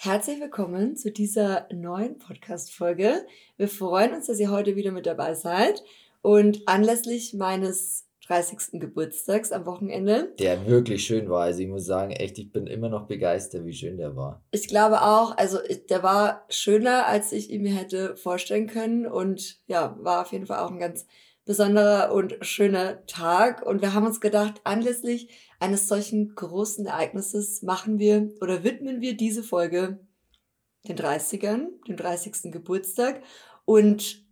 Herzlich willkommen zu dieser neuen Podcast-Folge. Wir freuen uns, dass ihr heute wieder mit dabei seid. Und anlässlich meines 30. Geburtstags am Wochenende. Der wirklich schön war. Also ich muss sagen, echt, ich bin immer noch begeistert, wie schön der war. Ich glaube auch, also der war schöner, als ich ihn mir hätte vorstellen können. Und ja, war auf jeden Fall auch ein ganz besonderer und schöner Tag. Und wir haben uns gedacht, anlässlich eines solchen großen Ereignisses machen wir oder widmen wir diese Folge den 30ern, dem 30. Geburtstag. Und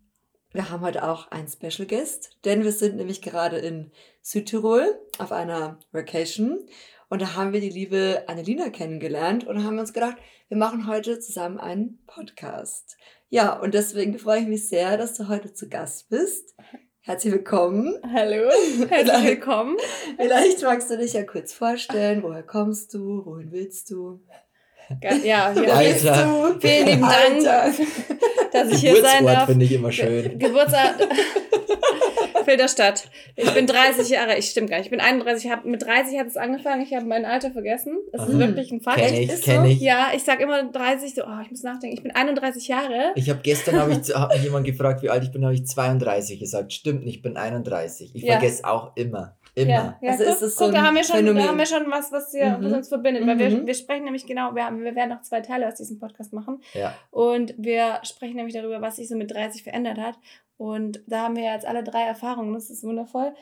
wir haben heute auch einen Special Guest, denn wir sind nämlich gerade in Südtirol auf einer Vacation. Und da haben wir die liebe Annelina kennengelernt und haben uns gedacht, wir machen heute zusammen einen Podcast. Ja, und deswegen freue ich mich sehr, dass du heute zu Gast bist. Herzlich willkommen. Hallo, herzlich willkommen. Vielleicht magst du dich ja kurz vorstellen. Woher kommst du? Wohin willst du? Ja, hier Alter. Du. Vielen lieben Dank, dass ich hier sein darf. finde ich immer schön. Geburtsort Filderstadt. Ich bin 30 Jahre, ich stimmt gar nicht. Ich bin 31, ich hab, mit 30 hat es angefangen, ich habe mein Alter vergessen. Das ist mhm. wirklich ein Fakt. Kenn ich, kenn so. ich. Ja, ich sag immer 30, so, oh, ich muss nachdenken. Ich bin 31 Jahre. Ich habe gestern, hab ich, hat mich jemand gefragt, wie alt ich bin, habe ich 32 gesagt. Stimmt nicht, ich bin 31. Ich ja. vergesse auch immer. Immer. Ja, ja also guck, ist es so guck, da, haben wir schon, da haben wir schon was, was, hier, mhm. was uns verbindet. Mhm. Weil wir, mhm. wir sprechen nämlich genau, wir, haben, wir werden noch zwei Teile aus diesem Podcast machen. Ja. Und wir sprechen nämlich darüber, was sich so mit 30 verändert hat. Und da haben wir jetzt alle drei Erfahrungen. Das ist wundervoll.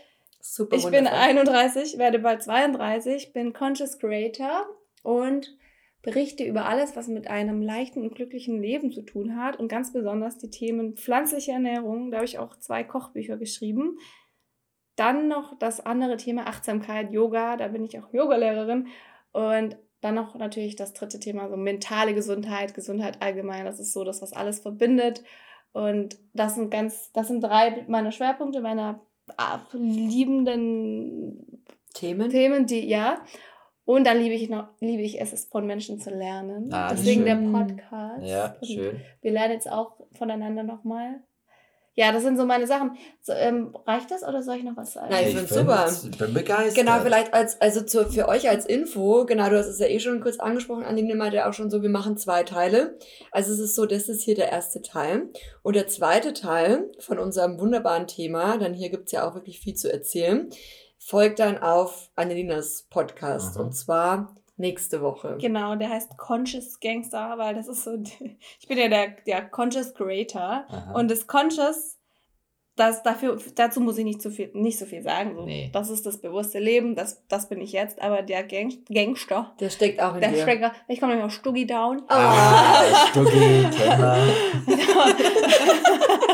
Super ich wundervoll. bin 31, werde bald 32, bin Conscious Creator und berichte über alles, was mit einem leichten und glücklichen Leben zu tun hat und ganz besonders die Themen pflanzliche Ernährung. Da habe ich auch zwei Kochbücher geschrieben. Dann noch das andere Thema Achtsamkeit, Yoga, da bin ich auch Yogalehrerin und dann noch natürlich das dritte Thema, so mentale Gesundheit, Gesundheit allgemein. Das ist so das, was alles verbindet. Und das sind ganz, das sind drei meiner Schwerpunkte, meiner liebenden Themen. Themen, die, ja. Und dann liebe ich noch, liebe ich es, von Menschen zu lernen. Ah, Deswegen schön. der Podcast. Ja, schön. Wir lernen jetzt auch voneinander nochmal. Ja, das sind so meine Sachen. So, ähm, reicht das oder soll ich noch was sagen? Nein, ich, ich finde super. Ich bin begeistert. Genau, vielleicht als, also zu, für euch als Info, genau, du hast es ja eh schon kurz angesprochen, Anine meinte auch schon so, wir machen zwei Teile. Also es ist so, das ist hier der erste Teil. Und der zweite Teil von unserem wunderbaren Thema, denn hier gibt's ja auch wirklich viel zu erzählen, folgt dann auf Annelinas Podcast. Mhm. Und zwar nächste Woche. Genau, der heißt Conscious Gangster, weil das ist so, ich bin ja der, der Conscious Creator Aha. und das Conscious, das dafür, dazu muss ich nicht, zu viel, nicht so viel sagen. So, nee. Das ist das bewusste Leben, das, das bin ich jetzt, aber der Gang, Gangster, der steckt auch in der dir. Steckt, ich komme nämlich auf Stuggy Down. Ah, Stuggy.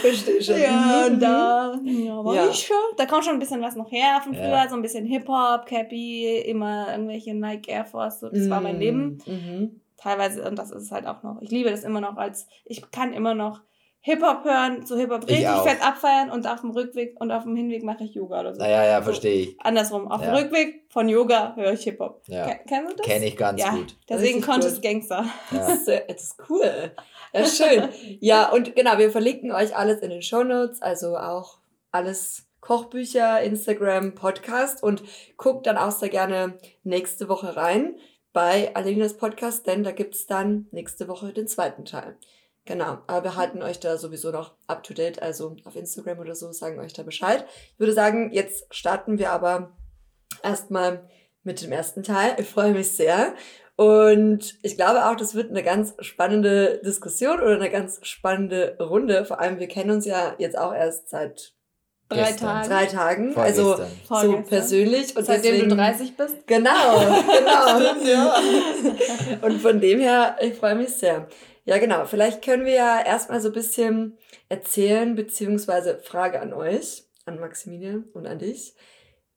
Verstehe schon. Ja, mhm. da, ja, war ja. ich schon. Da kommt schon ein bisschen was noch her von früher, ja. so ein bisschen Hip-Hop, Cappy, immer irgendwelche Nike Air Force, so, das mhm. war mein Leben. Mhm. Teilweise, und das ist es halt auch noch. Ich liebe das immer noch als, ich kann immer noch Hip-Hop hören, so Hip-Hop richtig fett abfeiern und auf dem Rückweg und auf dem Hinweg mache ich Yoga oder so. Naja, ja, verstehe ich. Andersrum. Auf ja. dem Rückweg von Yoga höre ich Hip-Hop. Ja. Kennst du das? Kenn ich ganz ja. gut. Deswegen Conscious Gangster. Ja. Das, ist, das ist cool. Ist schön. ja, und genau, wir verlinken euch alles in den Show Notes, also auch alles Kochbücher, Instagram, Podcast und guckt dann auch sehr gerne nächste Woche rein bei Aleninas Podcast, denn da gibt's dann nächste Woche den zweiten Teil. Genau, aber wir halten euch da sowieso noch up to date, also auf Instagram oder so, sagen euch da Bescheid. Ich würde sagen, jetzt starten wir aber erstmal mit dem ersten Teil. Ich freue mich sehr. Und ich glaube auch, das wird eine ganz spannende Diskussion oder eine ganz spannende Runde. Vor allem, wir kennen uns ja jetzt auch erst seit drei Tagen. Drei Tagen. Also so persönlich. Und Seitdem deswegen, du 30 bist? Genau, genau. Stimmt, ja. Und von dem her, ich freue mich sehr. Ja, genau. Vielleicht können wir ja erstmal so ein bisschen erzählen, beziehungsweise Frage an euch, an Maximilian und an dich.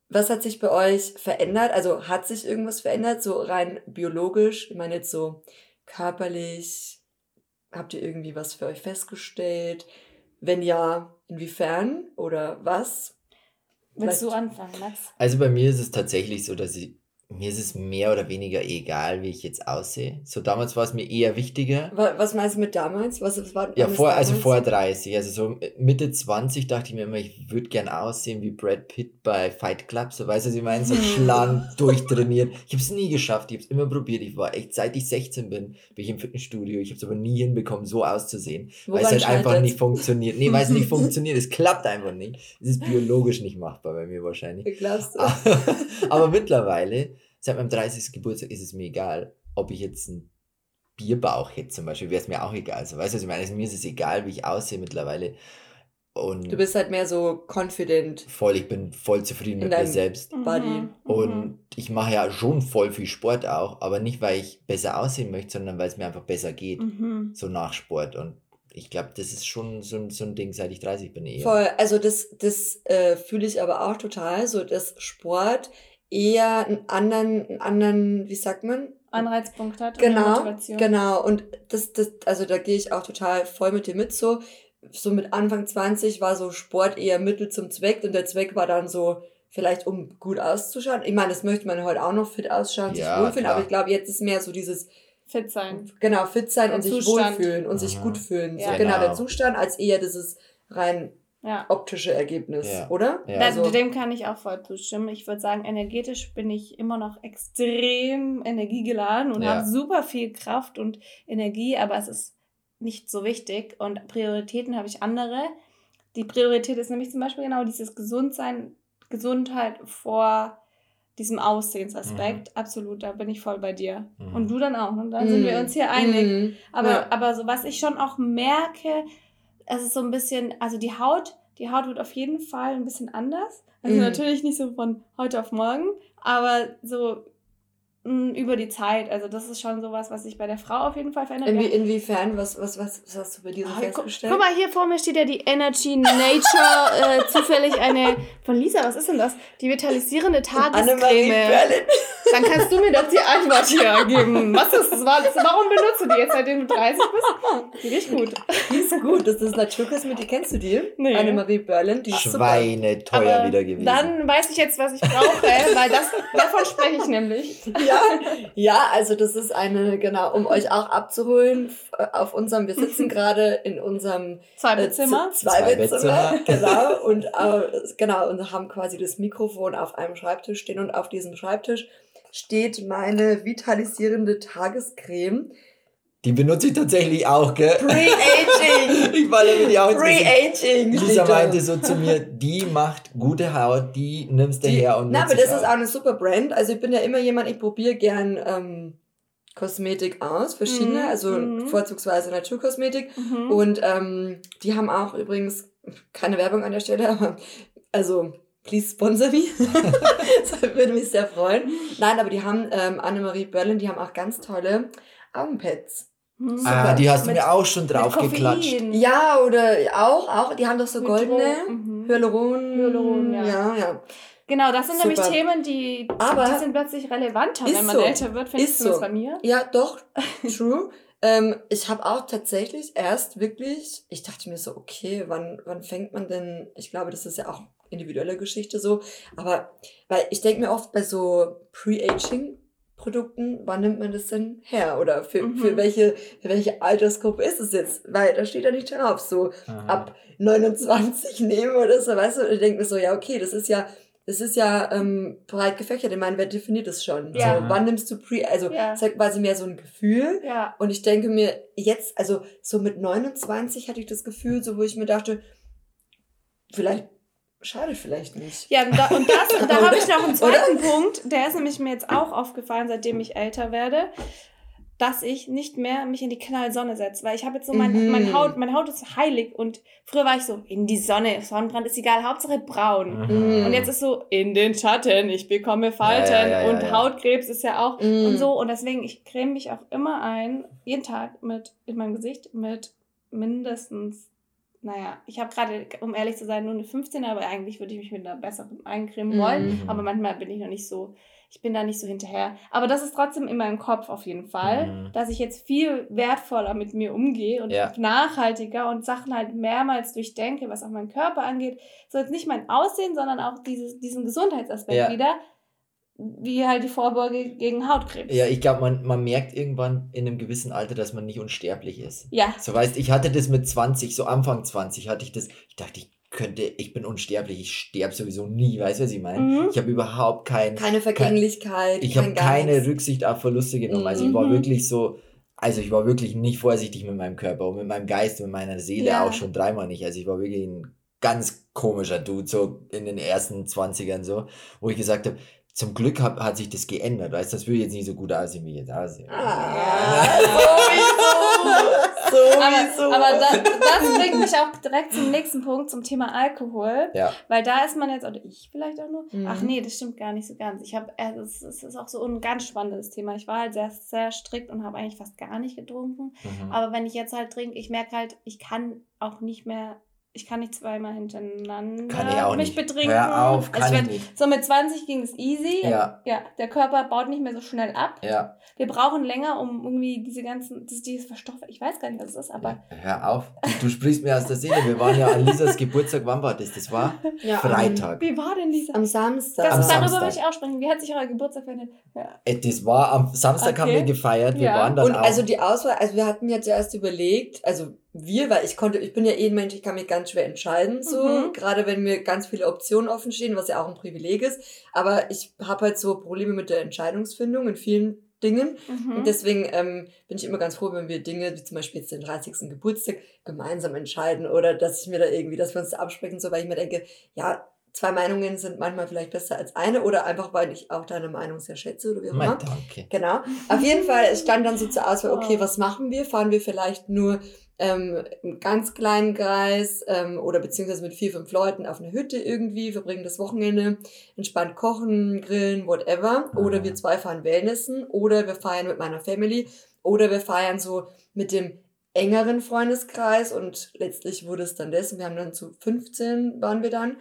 Was hat sich bei euch verändert? Also hat sich irgendwas verändert, so rein biologisch? Ich meine jetzt so körperlich. Habt ihr irgendwie was für euch festgestellt? Wenn ja, inwiefern oder was? Willst du anfangen, Max? Also bei mir ist es tatsächlich so, dass ich mir ist es mehr oder weniger egal, wie ich jetzt aussehe. So damals war es mir eher wichtiger. Was meinst du mit damals? Was, was war ja, vor, also vor 30. Also so Mitte 20 dachte ich mir immer, ich würde gern aussehen wie Brad Pitt bei Fight Club. So weißt du, was ich meine? So schlank, durchtrainiert. Ich habe es nie geschafft. Ich habe es immer probiert. Ich war echt, seit ich 16 bin, bin ich im Fitnessstudio. Ich habe es aber nie hinbekommen, so auszusehen. Woran weil es halt einfach nicht funktioniert. Nee, weil es nicht funktioniert. Es klappt einfach nicht. Es ist biologisch nicht machbar bei mir wahrscheinlich. Wie glaubst du? aber mittlerweile seit meinem 30. Geburtstag ist es mir egal, ob ich jetzt einen Bierbauch hätte zum Beispiel, wäre es mir auch egal. Also, weißt du, was ich meine? Also, mir ist es egal, wie ich aussehe mittlerweile. Und du bist halt mehr so confident. Voll, ich bin voll zufrieden mit mir selbst. Body. Mhm, und mhm. ich mache ja schon voll viel Sport auch, aber nicht, weil ich besser aussehen möchte, sondern weil es mir einfach besser geht. Mhm. So nach Sport. Und ich glaube, das ist schon so, so ein Ding, seit ich 30 bin. Eher. Voll, also das, das äh, fühle ich aber auch total. So, dass Sport eher einen anderen, einen anderen, wie sagt man? Anreizpunkt hat. Genau, genau. Und das, das, also da gehe ich auch total voll mit dir mit so. So mit Anfang 20 war so Sport eher Mittel zum Zweck und der Zweck war dann so, vielleicht um gut auszuschauen. Ich meine, das möchte man heute auch noch fit ausschauen, ja, sich wohlfühlen, klar. aber ich glaube, jetzt ist mehr so dieses Fit sein. Genau, fit sein der und Zustand. sich wohlfühlen und mhm. sich gut fühlen. Ja. So, genau. genau, der Zustand, als eher dieses rein ja. optische Ergebnis, ja. oder? Ja. Also, dem kann ich auch voll zustimmen. Ich würde sagen, energetisch bin ich immer noch extrem energiegeladen und ja. habe super viel Kraft und Energie, aber es ist nicht so wichtig und Prioritäten habe ich andere. Die Priorität ist nämlich zum Beispiel genau dieses Gesundsein, Gesundheit vor diesem Aussehensaspekt. Mhm. Absolut, da bin ich voll bei dir. Mhm. Und du dann auch. Und dann mhm. sind wir uns hier einig. Mhm. Aber, aber so, was ich schon auch merke, es ist so ein bisschen, also die Haut, die Haut wird auf jeden Fall ein bisschen anders. Also mhm. natürlich nicht so von heute auf morgen, aber so über die Zeit. Also das ist schon sowas, was sich bei der Frau auf jeden Fall verändert. Inwie, inwiefern? Was, was, was, was hast du bei dir so oh, festgestellt? Guck, guck mal, hier vor mir steht ja die Energy Nature, äh, zufällig eine von Lisa, was ist denn das? Die vitalisierende Tagescreme. Dann kannst du mir doch die Antwort hier geben. Was ist das? Warum benutzt du die jetzt, seitdem du 30 bist? Die riecht gut. Die ist gut. Das ist Naturkosmetik. Kennst du die? Nee. Annemarie Berlin. Die ist Schweine super. teuer wieder gewesen. Dann weiß ich jetzt, was ich brauche, weil das, davon spreche ich nämlich. Ja, ja, also das ist eine, genau, um euch auch abzuholen auf unserem, wir sitzen gerade in unserem Zweibettzimmer. Äh, Zweibettzimmer, genau. Und äh, genau, und haben quasi das Mikrofon auf einem Schreibtisch stehen und auf diesem Schreibtisch steht meine vitalisierende Tagescreme. Die benutze ich tatsächlich auch, gell? Pre-Aging! ich falle mir die Augen Pre-Aging! Lisa meinte so zu mir, die macht gute Haut, die nimmst du her und Na, aber das ist auch eine super Brand. Also ich bin ja immer jemand, ich probiere gern ähm, Kosmetik aus, verschiedene, mhm. also mhm. vorzugsweise Naturkosmetik. Mhm. Und ähm, die haben auch übrigens, keine Werbung an der Stelle, aber also please sponsor me. das würde mich sehr freuen. Nein, aber die haben, ähm, Annemarie Berlin, die haben auch ganz tolle Augenpads. Hm. Ah, die hast du mir auch schon drauf geklatscht. Ja, oder auch, auch, die haben doch so goldene mhm. Hyaluron. Hyaluron, ja. ja, ja. Genau, das sind Super. nämlich Themen, die, Aber die sind plötzlich relevanter, wenn man so. älter wird. Findest du so. bei mir? Ja, doch, true. ähm, ich habe auch tatsächlich erst wirklich, ich dachte mir so, okay, wann, wann fängt man denn, ich glaube, das ist ja auch individuelle Geschichte so. Aber weil ich denke mir oft bei so Pre-Aging Produkten, wann nimmt man das denn her? Oder für, mhm. für, welche, für welche Altersgruppe ist es jetzt? Weil da steht ja nicht drauf, so Aha. ab 29 nehmen oder so, weißt du? Und ich denke mir so, ja, okay, das ist ja, das ist ja ähm, breit gefächert. Ich meine, wer definiert das schon? Ja. So, wann nimmst du Pre, also ja. ist halt quasi mehr so ein Gefühl. Ja. Und ich denke mir, jetzt, also so mit 29 hatte ich das Gefühl, so wo ich mir dachte, vielleicht Schade vielleicht nicht. Ja, und, da, und das, da habe ich noch einen zweiten Oder? Punkt, der ist nämlich mir jetzt auch aufgefallen, seitdem ich älter werde, dass ich nicht mehr mich in die Knallsonne setze, weil ich habe jetzt so mein, mhm. mein Haut, meine Haut ist heilig und früher war ich so in die Sonne, Sonnenbrand ist egal, Hauptsache braun. Mhm. Und jetzt ist so in den Schatten, ich bekomme Falten ja, ja, ja, und Hautkrebs ist ja auch mhm. und so und deswegen ich creme mich auch immer ein, jeden Tag mit in meinem Gesicht mit mindestens naja, ich habe gerade, um ehrlich zu sein, nur eine 15, aber eigentlich würde ich mich mit einer besseren eincremen wollen. Mhm. Aber manchmal bin ich noch nicht so, ich bin da nicht so hinterher. Aber das ist trotzdem in meinem Kopf auf jeden Fall, mhm. dass ich jetzt viel wertvoller mit mir umgehe und ja. nachhaltiger und Sachen halt mehrmals durchdenke, was auch meinen Körper angeht. So jetzt nicht mein Aussehen, sondern auch dieses, diesen Gesundheitsaspekt ja. wieder wie halt die Vorbeuge gegen Hautkrebs. Ja, ich glaube, man, man merkt irgendwann in einem gewissen Alter, dass man nicht unsterblich ist. Ja. So weißt, ich hatte das mit 20, so Anfang 20 hatte ich das, ich dachte, ich könnte, ich bin unsterblich, ich sterbe sowieso nie, weißt du, was ich meine? Mhm. Ich habe überhaupt kein, keine Vergänglichkeit. Kein, ich habe keine Rücksicht auf Verluste genommen. Mhm. Also ich war mhm. wirklich so, also ich war wirklich nicht vorsichtig mit meinem Körper und mit meinem Geist und mit meiner Seele ja. auch schon dreimal nicht. Also ich war wirklich ein ganz komischer Dude, so in den ersten 20ern so, wo ich gesagt habe, zum Glück hat, hat sich das geändert, weißt du, das würde jetzt nicht so gut aussehen, wie jetzt aussehen. Ah, sowieso. sowieso. Aber, aber das, das bringt mich auch direkt zum nächsten Punkt, zum Thema Alkohol. Ja. Weil da ist man jetzt, oder ich vielleicht auch nur, mhm. ach nee, das stimmt gar nicht so ganz. Ich habe, äh, es ist auch so ein ganz spannendes Thema. Ich war halt sehr, sehr strikt und habe eigentlich fast gar nicht getrunken. Mhm. Aber wenn ich jetzt halt trinke, ich merke halt, ich kann auch nicht mehr ich kann nicht zweimal hintereinander kann ich auch mich nicht. betrinken. Hör auf, kann also ich nicht. So mit 20 ging es easy. Ja. ja. Der Körper baut nicht mehr so schnell ab. Ja. Wir brauchen länger, um irgendwie diese ganzen, das, dieses Verstoff, ich weiß gar nicht, was es ist, aber. Ja, hör auf. Du sprichst mir aus der Seele. Wir waren ja an Lisas Geburtstag, wann war das? Das war ja, Freitag. Wie war denn Lisa? Am Samstag. Das, am darüber Samstag. will ich auch sprechen. Wie hat sich euer Geburtstag verändert? Ja. Äh, das war am Samstag okay. haben wir gefeiert. Wir waren dann Und auch also die Auswahl, also wir hatten ja zuerst überlegt, also wir, weil ich konnte, ich bin ja eh ein Mensch, ich kann mich ganz schwer entscheiden, so, mhm. gerade wenn mir ganz viele Optionen offen stehen, was ja auch ein Privileg ist. Aber ich habe halt so Probleme mit der Entscheidungsfindung in vielen Dingen. Mhm. Und deswegen ähm, bin ich immer ganz froh, wenn wir Dinge, wie zum Beispiel jetzt den 30. Geburtstag, gemeinsam entscheiden oder dass ich mir da irgendwie, dass wir uns da absprechen, so weil ich mir denke, ja, zwei Meinungen sind manchmal vielleicht besser als eine oder einfach, weil ich auch deine Meinung sehr schätze oder wie auch immer. Danke. Genau. Auf jeden Fall es stand dann so zur Auswahl, okay, oh. was machen wir? Fahren wir vielleicht nur ähm, im ganz kleinen Kreis ähm, oder beziehungsweise mit vier, fünf Leuten auf eine Hütte irgendwie, verbringen das Wochenende, entspannt kochen, grillen, whatever. Oder wir zwei fahren Wellnessen oder wir feiern mit meiner Family oder wir feiern so mit dem engeren Freundeskreis und letztlich wurde es dann das und wir haben dann zu 15 waren wir dann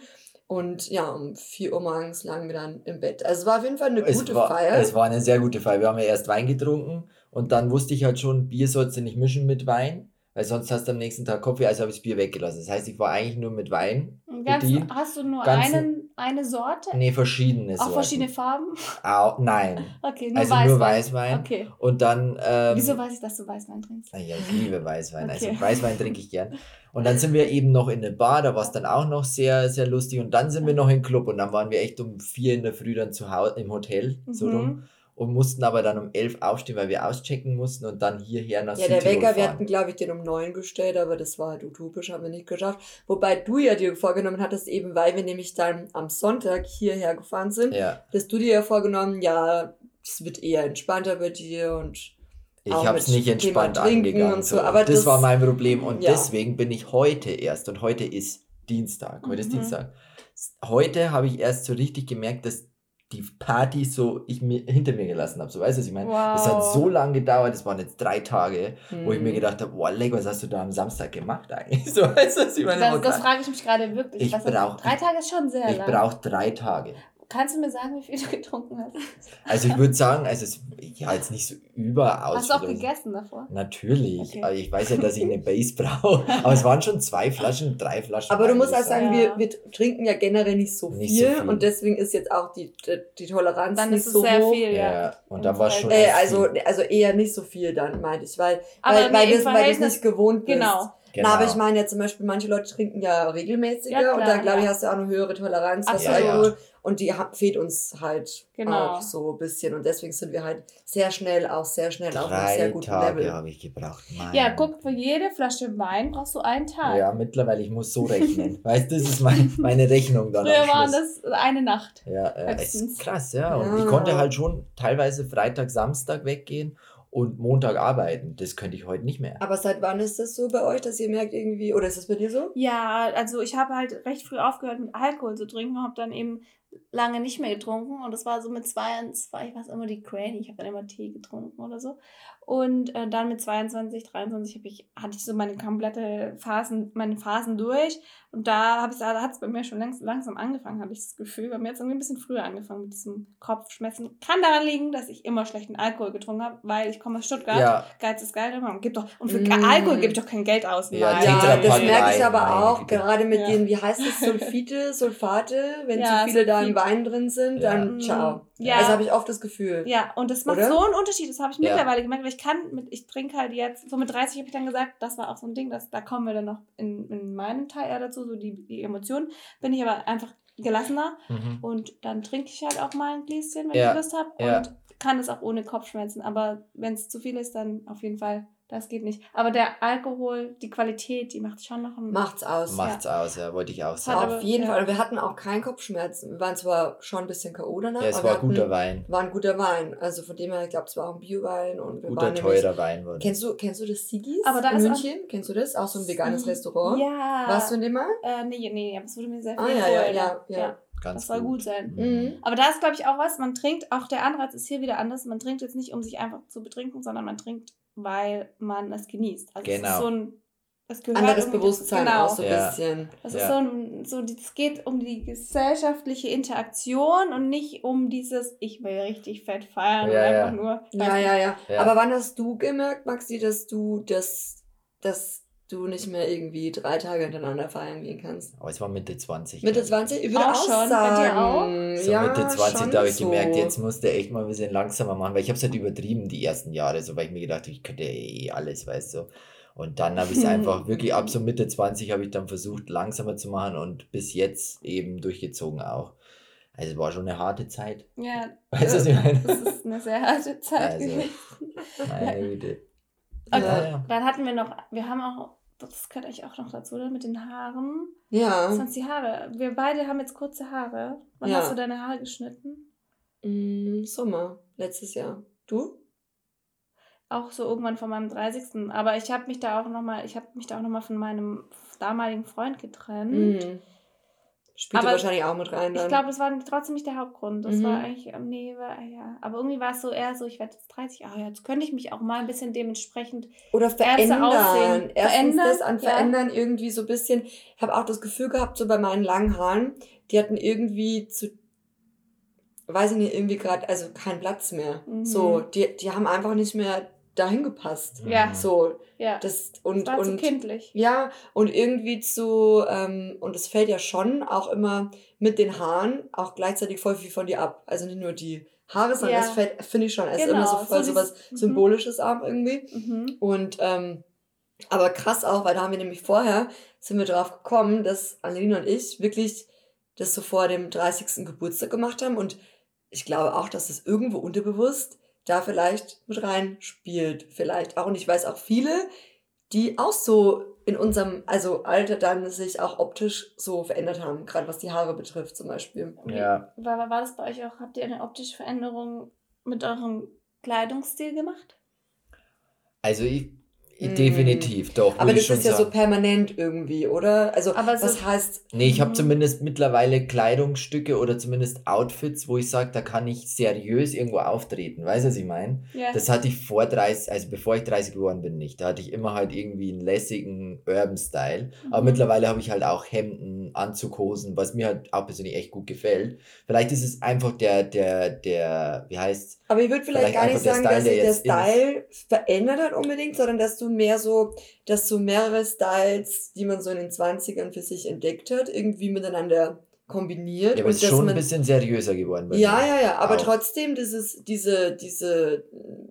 und ja, um 4 Uhr morgens lagen wir dann im Bett. Also es war auf jeden Fall eine es gute war, Feier. Es war eine sehr gute Feier. Wir haben ja erst Wein getrunken und dann wusste ich halt schon, Bier sollst du nicht mischen mit Wein weil sonst hast du am nächsten Tag Kopf, also habe ich das Bier weggelassen. Das heißt, ich war eigentlich nur mit Wein. Ganz, bedient. Hast du nur einen, eine Sorte? Nee, verschiedene Sorten. Auch verschiedene Farben? Auch, nein. Okay, nur also Weißwein. nur Weißwein. Okay. Und dann. Ähm, Wieso weiß ich, dass du Weißwein trinkst? Ja, ich liebe Weißwein. Also okay. Also Weißwein trinke ich gern. Und dann sind wir eben noch in der Bar, da war es dann auch noch sehr, sehr lustig. Und dann sind wir noch im Club und dann waren wir echt um vier in der Früh dann zu Hause im Hotel, so mhm. rum und mussten aber dann um elf aufstehen, weil wir auschecken mussten und dann hierher nach Ja, der Wecker, fahren. wir hatten, glaube ich, den um neun gestellt, aber das war halt utopisch, haben wir nicht geschafft. Wobei du ja dir vorgenommen hattest, eben weil wir nämlich dann am Sonntag hierher gefahren sind, ja. dass du dir ja vorgenommen, ja, es wird eher entspannter bei dir und ich habe es nicht entspannt angegangen. Und so, aber das, das, war mein Problem und ja. deswegen bin ich heute erst und heute ist Dienstag. Heute mhm. ist Dienstag. Heute habe ich erst so richtig gemerkt, dass die Party so ich mir hinter mir gelassen habe. So weißt du, was ich meine? Wow. Das hat so lange gedauert, das waren jetzt drei Tage, mhm. wo ich mir mhm. gedacht habe, boah, leck, was hast du da am Samstag gemacht eigentlich? So weißt du, was ich meine? Das, das frage ich mich gerade wirklich. Ich brauch, drei Tage ist schon sehr ich lang. Ich brauche drei Tage. Kannst du mir sagen, wie viel du getrunken hast? Also ich würde sagen, also es, ja, jetzt nicht so überaus. Hast du auch gegessen davor? Natürlich. Okay. Aber ich weiß ja, dass ich eine Base brauche. Aber es waren schon zwei Flaschen, drei Flaschen. Aber du musst auch sagen, ja. wir, wir trinken ja generell nicht so, nicht viel, so viel, Und deswegen ist jetzt auch die, die, Toleranz dann nicht ist so sehr hoch. Viel, ja. ja. Und da war schon. Äh, also, also eher nicht so viel dann, meinte ich. Weil, weil, weil, das, weil das nicht gewohnt bist. Genau. Genau. Na, aber ich meine ja zum Beispiel, manche Leute trinken ja regelmäßiger ja, klar, und dann glaube ich, hast du auch eine höhere Toleranz, was Alkohol. Und die fehlt uns halt genau. auch so ein bisschen. Und deswegen sind wir halt sehr schnell, auch sehr schnell Drei auf einem sehr guten Tage Level. habe ich gebraucht. Mein. Ja, guck, für jede Flasche Wein brauchst du einen Tag. Ja, mittlerweile, ich muss so rechnen. weißt du, das ist mein, meine Rechnung dann. Früher waren das eine Nacht. Ja, äh, ist krass, ja. Und ja. ich konnte halt schon teilweise Freitag, Samstag weggehen und Montag arbeiten. Das könnte ich heute nicht mehr. Aber seit wann ist das so bei euch, dass ihr merkt irgendwie, oder ist das bei dir so? Ja, also ich habe halt recht früh aufgehört mit Alkohol zu trinken, habe dann eben lange nicht mehr getrunken und das war so mit zwei und zwei, ich weiß immer die Granny, ich habe dann immer Tee getrunken oder so. Und äh, dann mit 22, 23 hab ich, hatte ich so meine komplette Phasen, meine Phasen durch. Und da, habe ich, da hat es bei mir schon längst, langsam angefangen, habe ich das Gefühl. Bei mir hat es irgendwie ein bisschen früher angefangen mit diesem Kopfschmerzen. Kann daran liegen, dass ich immer schlechten Alkohol getrunken habe, weil ich komme aus Stuttgart. Ja. Geiz ist geil. Man gibt doch, und für mm. Alkohol gebe ich doch kein Geld aus. Ja, ja das merke ich aber auch, gerade mit ja. den, wie heißt das, Sulfite, Sulfate, wenn ja, zu viele da da im Wein drin sind, ja. dann ciao. Ja. Also habe ich oft das Gefühl. Ja, und das macht Oder? so einen Unterschied. Das habe ich mittlerweile gemerkt, weil ich kann, mit, ich trinke halt jetzt, so mit 30 habe ich dann gesagt, das war auch so ein Ding, dass, da kommen wir dann noch in, in meinem Teil eher dazu, so die, die Emotionen. Bin ich aber einfach gelassener mhm. und dann trinke ich halt auch mal ein Gläschen, wenn ich Lust habe. Und kann es auch ohne Kopfschmerzen. Aber wenn es zu viel ist, dann auf jeden Fall das geht nicht. Aber der Alkohol, die Qualität, die macht schon noch ein. Macht's aus. Macht's ja. aus, ja, wollte ich auch sagen. Auf jeden ja. Fall. Wir hatten auch keinen Kopfschmerzen. Wir waren zwar schon ein bisschen K.O. danach. Ja, es war hatten, guter Wein. War ein guter Wein. Also von dem her, ich glaube, es war auch ein Biowein. Und wir guter, waren nämlich, teurer Wein. Wurde. Kennst du, kennst du das Sigis Aber da in München? Auch, kennst du das? Auch so ein veganes Restaurant. Ja. Warst du in dem mal? Äh, nee, nee, aber es wurde mir sehr viel ah, ja, ja, ja, ja, ja. Ganz das soll gut, gut sein. Mhm. Aber da ist, glaube ich, auch was, man trinkt, auch der Anreiz ist hier wieder anders. Man trinkt jetzt nicht, um sich einfach zu betrinken, sondern man trinkt weil man es genießt. Also genau. es ist so ein es gehört anderes Bewusstsein genau. auch so ein ja. bisschen. Das ja. ist so, ein, so, es geht um die gesellschaftliche Interaktion und nicht um dieses, ich will richtig fett feiern ja, einfach nur. Ja, ja, ja, ja. Aber wann hast du gemerkt, Maxi, dass du das, dass du nicht mehr irgendwie drei Tage hintereinander feiern gehen kannst? Aber es war Mitte 20. Mitte 20? Ich würde auch, auch schon. Sagen, auch? So ja, Mitte 20, da habe ich so. gemerkt, jetzt musste echt mal ein bisschen langsamer machen, weil ich habe es halt übertrieben die ersten Jahre, so weil ich mir gedacht habe, ich könnte eh alles, weißt du. Und dann habe ich es einfach wirklich ab so Mitte 20 habe ich dann versucht, langsamer zu machen und bis jetzt eben durchgezogen auch. Also es war schon eine harte Zeit. Ja. Weißt du, was ich meine? Das ist eine sehr harte Zeit also, gewesen. Meine Güte. Also, ja. dann hatten wir noch, wir haben auch, das gehört eigentlich auch noch dazu, oder? Mit den Haaren. Ja. Sonst die Haare. Wir beide haben jetzt kurze Haare. Wann ja. hast du deine Haare geschnitten? Mm, Sommer, letztes Jahr. Du? auch so irgendwann von meinem 30. Aber ich habe mich da auch nochmal, ich habe mich da auch nochmal von meinem damaligen Freund getrennt. Spielt wahrscheinlich auch mit rein. Dann. Ich glaube, das war trotzdem nicht der Hauptgrund. Das mhm. war eigentlich, nee, war, ja. Aber irgendwie war es so eher so, ich werde jetzt 30, ah ja, jetzt könnte ich mich auch mal ein bisschen dementsprechend Oder verändern. Erstens verändern, das an Verändern ja. irgendwie so ein bisschen. Ich habe auch das Gefühl gehabt, so bei meinen langen Haaren, die hatten irgendwie zu weiß ich nicht, irgendwie gerade, also keinen Platz mehr. Mhm. So, die, die haben einfach nicht mehr dahin gepasst. Ja. So. Ja. Das, und, das war und, zu kindlich. Ja, und irgendwie zu, ähm, und es fällt ja schon auch immer mit den Haaren auch gleichzeitig voll viel von dir ab. Also nicht nur die Haare, sondern ja. das fällt, finde ich schon, es genau. ist immer so voll so, so was mhm. Symbolisches auch irgendwie. Mhm. Und, ähm, aber krass auch, weil da haben wir nämlich vorher, sind wir drauf gekommen, dass Annelina und ich wirklich das so vor dem 30. Geburtstag gemacht haben und ich glaube auch, dass es irgendwo unterbewusst da vielleicht mit rein spielt. Vielleicht auch. Und ich weiß auch viele, die auch so in unserem, also Alter dann sich auch optisch so verändert haben, gerade was die Haare betrifft zum Beispiel. Ja. War, war das bei euch auch, habt ihr eine optische Veränderung mit eurem Kleidungsstil gemacht? Also ich. Definitiv, doch. Aber das ist ja sagen. so permanent irgendwie, oder? Also, Aber was so heißt. Nee, ich habe mhm. zumindest mittlerweile Kleidungsstücke oder zumindest Outfits, wo ich sage, da kann ich seriös irgendwo auftreten. Weißt du, was ich meine? Ja. Das hatte ich vor 30, also bevor ich 30 geworden bin, nicht. Da hatte ich immer halt irgendwie einen lässigen Urban-Style. Mhm. Aber mittlerweile habe ich halt auch Hemden, Anzughosen, was mir halt auch persönlich echt gut gefällt. Vielleicht ist es einfach der, der, der, wie heißt Aber ich würde vielleicht, vielleicht gar nicht sagen, Style, dass sich der Style verändert hat unbedingt, sondern dass du mehr so, dass so mehrere Styles, die man so in den 20ern für sich entdeckt hat, irgendwie miteinander kombiniert. Ja, aber es ist schon man, ein bisschen seriöser geworden. ja, ja, ja, aber auch. trotzdem, dieses, diese, diese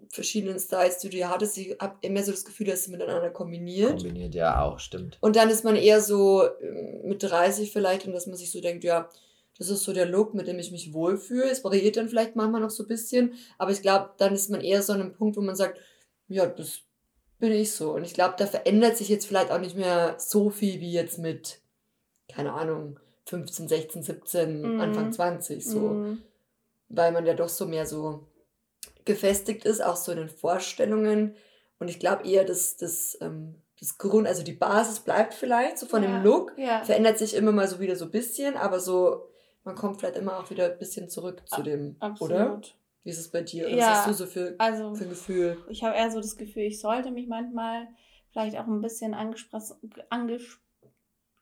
verschiedenen Styles, die du ja hattest, ich habe immer so das Gefühl, dass sie miteinander kombiniert. Kombiniert, ja, auch, stimmt. Und dann ist man eher so ähm, mit 30 vielleicht und dass man sich so denkt, ja, das ist so der Look, mit dem ich mich wohlfühle. Es variiert dann vielleicht manchmal noch so ein bisschen, aber ich glaube, dann ist man eher so an einem Punkt, wo man sagt, ja, das bin ich so. Und ich glaube, da verändert sich jetzt vielleicht auch nicht mehr so viel wie jetzt mit, keine Ahnung, 15, 16, 17, mm. Anfang 20 so. Mm. Weil man ja doch so mehr so gefestigt ist, auch so in den Vorstellungen. Und ich glaube eher, dass das, ähm, das Grund, also die Basis bleibt vielleicht so von ja. dem Look, ja. verändert sich immer mal so wieder so ein bisschen, aber so, man kommt vielleicht immer auch wieder ein bisschen zurück zu dem, Absolut. oder? Wie ist es bei dir? Ja, Was hast du so für, also, für ein Gefühl? Ich habe eher so das Gefühl, ich sollte mich manchmal vielleicht auch ein bisschen angesprochen, anges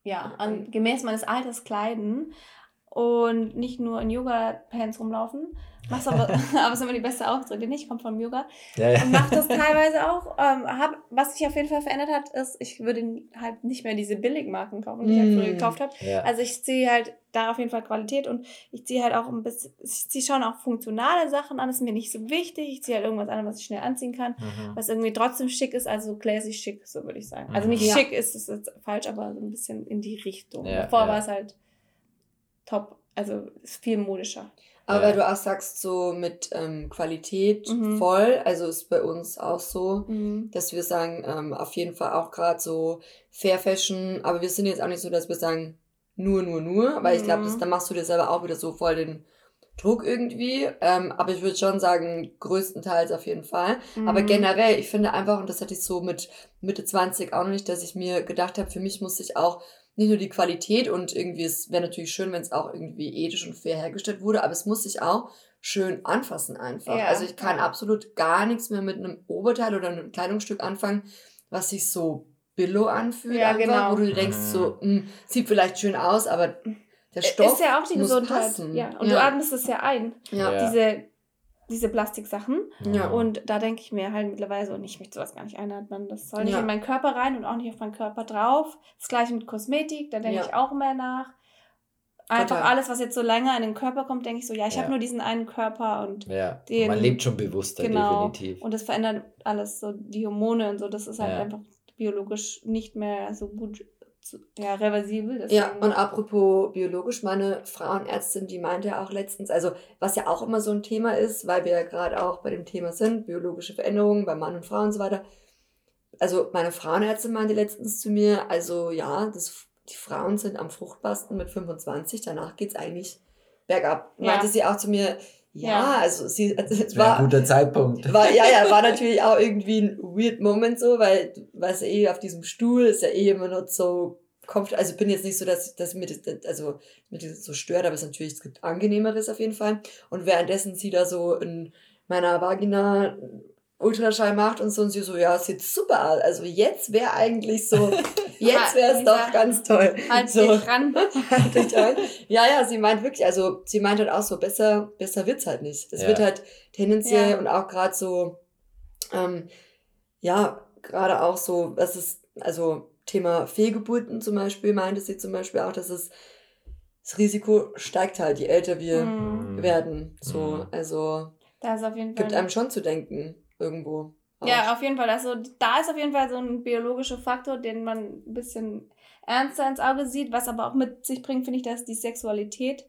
ja, an, gemäß meines Alters kleiden. Und nicht nur in Yoga-Pants rumlaufen. Mach's aber, aber ist immer die beste Ausdrücke nicht, kommt vom Yoga. Ja, ja. Und mach das teilweise auch. Ähm, hab, was sich auf jeden Fall verändert hat, ist, ich würde halt nicht mehr diese Billigmarken kaufen, die mm. ich halt früher mm. gekauft habe. Ja. Also ich ziehe halt da auf jeden Fall Qualität und ich ziehe halt auch ein bisschen, ich ziehe schon auch funktionale Sachen an, das ist mir nicht so wichtig. Ich ziehe halt irgendwas an, was ich schnell anziehen kann, mhm. was irgendwie trotzdem schick ist, also classy schick, so würde ich sagen. Also nicht mhm. schick ist, ist jetzt falsch, aber so ein bisschen in die Richtung. Ja, Davor war es halt top, also ist viel modischer. Aber ja. weil du auch sagst, so mit ähm, Qualität mhm. voll, also ist bei uns auch so, mhm. dass wir sagen, ähm, auf jeden Fall auch gerade so Fair Fashion, aber wir sind jetzt auch nicht so, dass wir sagen, nur, nur, nur, weil mhm. ich glaube, da machst du dir selber auch wieder so voll den Druck irgendwie. Ähm, aber ich würde schon sagen, größtenteils auf jeden Fall. Aber mhm. generell, ich finde einfach, und das hatte ich so mit Mitte 20 auch noch nicht, dass ich mir gedacht habe, für mich muss ich auch nicht nur die Qualität und irgendwie, es wäre natürlich schön, wenn es auch irgendwie ethisch und fair hergestellt wurde, aber es muss sich auch schön anfassen einfach. Ja. Also ich kann absolut gar nichts mehr mit einem Oberteil oder einem Kleidungsstück anfangen, was sich so billo anfühlt, ja, einfach, genau. wo du denkst, so, mh, hm, sieht vielleicht schön aus, aber der Stoff ist ja auch die Gesundheit. Passen. Ja, und ja. du atmest es ja ein. Ja. Diese diese Plastiksachen. Ja. Und da denke ich mir halt mittlerweile, und ich möchte sowas gar nicht einatmen. Das soll nicht ja. in meinen Körper rein und auch nicht auf meinen Körper drauf. Das gleiche mit Kosmetik, da denke ja. ich auch mehr nach. Einfach Total. alles, was jetzt so länger in den Körper kommt, denke ich so, ja, ich habe nur diesen einen Körper und ja. den, man lebt schon bewusster, genau. definitiv. Und das verändert alles, so die Hormone und so, das ist halt einfach biologisch nicht mehr so gut ja, reversibel. Deswegen. Ja, und apropos biologisch, meine Frauenärztin, die meinte auch letztens, also was ja auch immer so ein Thema ist, weil wir ja gerade auch bei dem Thema sind, biologische Veränderungen bei Mann und Frau und so weiter. Also meine Frauenärztin meinte letztens zu mir, also ja, das, die Frauen sind am fruchtbarsten mit 25, danach geht es eigentlich bergab. Ja. Meinte sie auch zu mir, ja, ja, also sie, also es war, ein guter Zeitpunkt. War, ja, ja, war natürlich auch irgendwie ein weird Moment so, weil, weißt du, eh auf diesem Stuhl ist ja eh immer noch so kommt, also bin jetzt nicht so, dass, dass mir das, also, mir das so stört, aber es natürlich, es gibt angenehmeres auf jeden Fall. Und währenddessen sie da so in meiner Vagina Ultraschall macht und so und sie so, ja, sieht super aus. Also jetzt wäre eigentlich so, jetzt wäre es doch ganz toll. Halt so, dich ran. halt dich ran. Ja, ja, sie meint wirklich, also sie meint halt auch so, besser, besser wird's halt nicht. Es ja. wird halt tendenziell ja. und auch gerade so, ähm, ja, gerade auch so, was ist, also Thema Fehlgeburten zum Beispiel, meinte sie zum Beispiel auch, dass es das Risiko steigt halt, je älter wir mm. werden. So, mm. also da ist auf jeden Fall gibt einem schon zu denken irgendwo. Auch. Ja, auf jeden Fall. Also da ist auf jeden Fall so ein biologischer Faktor, den man ein bisschen ernster ins Auge sieht, was aber auch mit sich bringt, finde ich, dass die Sexualität